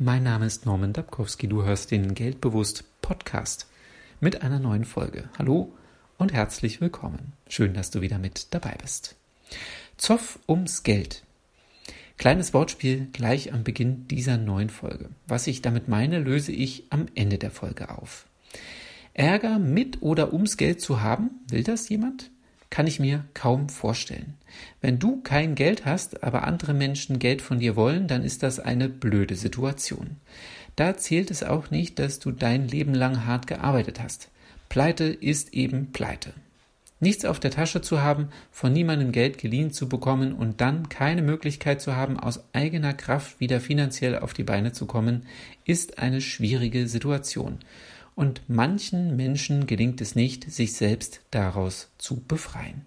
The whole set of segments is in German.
Mein Name ist Norman Dabkowski. Du hörst den Geldbewusst Podcast mit einer neuen Folge. Hallo und herzlich willkommen. Schön, dass du wieder mit dabei bist. Zoff ums Geld. Kleines Wortspiel gleich am Beginn dieser neuen Folge. Was ich damit meine, löse ich am Ende der Folge auf. Ärger mit oder ums Geld zu haben, will das jemand? Kann ich mir kaum vorstellen. Wenn du kein Geld hast, aber andere Menschen Geld von dir wollen, dann ist das eine blöde Situation. Da zählt es auch nicht, dass du dein Leben lang hart gearbeitet hast. Pleite ist eben Pleite. Nichts auf der Tasche zu haben, von niemandem Geld geliehen zu bekommen und dann keine Möglichkeit zu haben, aus eigener Kraft wieder finanziell auf die Beine zu kommen, ist eine schwierige Situation und manchen Menschen gelingt es nicht, sich selbst daraus zu befreien.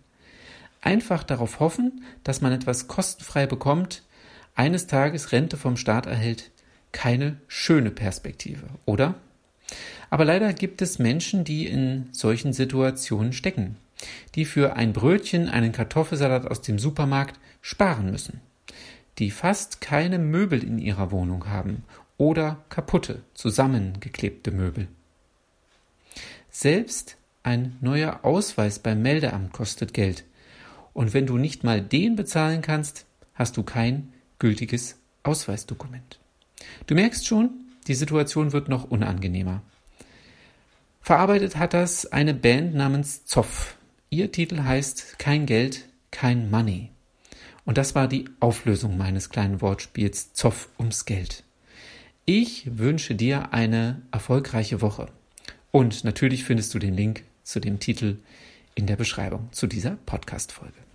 Einfach darauf hoffen, dass man etwas kostenfrei bekommt, eines Tages Rente vom Staat erhält, keine schöne Perspektive, oder? Aber leider gibt es Menschen, die in solchen Situationen stecken, die für ein Brötchen, einen Kartoffelsalat aus dem Supermarkt sparen müssen, die fast keine Möbel in ihrer Wohnung haben oder kaputte, zusammengeklebte Möbel. Selbst ein neuer Ausweis beim Meldeamt kostet Geld. Und wenn du nicht mal den bezahlen kannst, hast du kein gültiges Ausweisdokument. Du merkst schon, die Situation wird noch unangenehmer. Verarbeitet hat das eine Band namens Zoff. Ihr Titel heißt Kein Geld, kein Money. Und das war die Auflösung meines kleinen Wortspiels Zoff ums Geld. Ich wünsche dir eine erfolgreiche Woche. Und natürlich findest du den Link zu dem Titel in der Beschreibung zu dieser Podcast-Folge.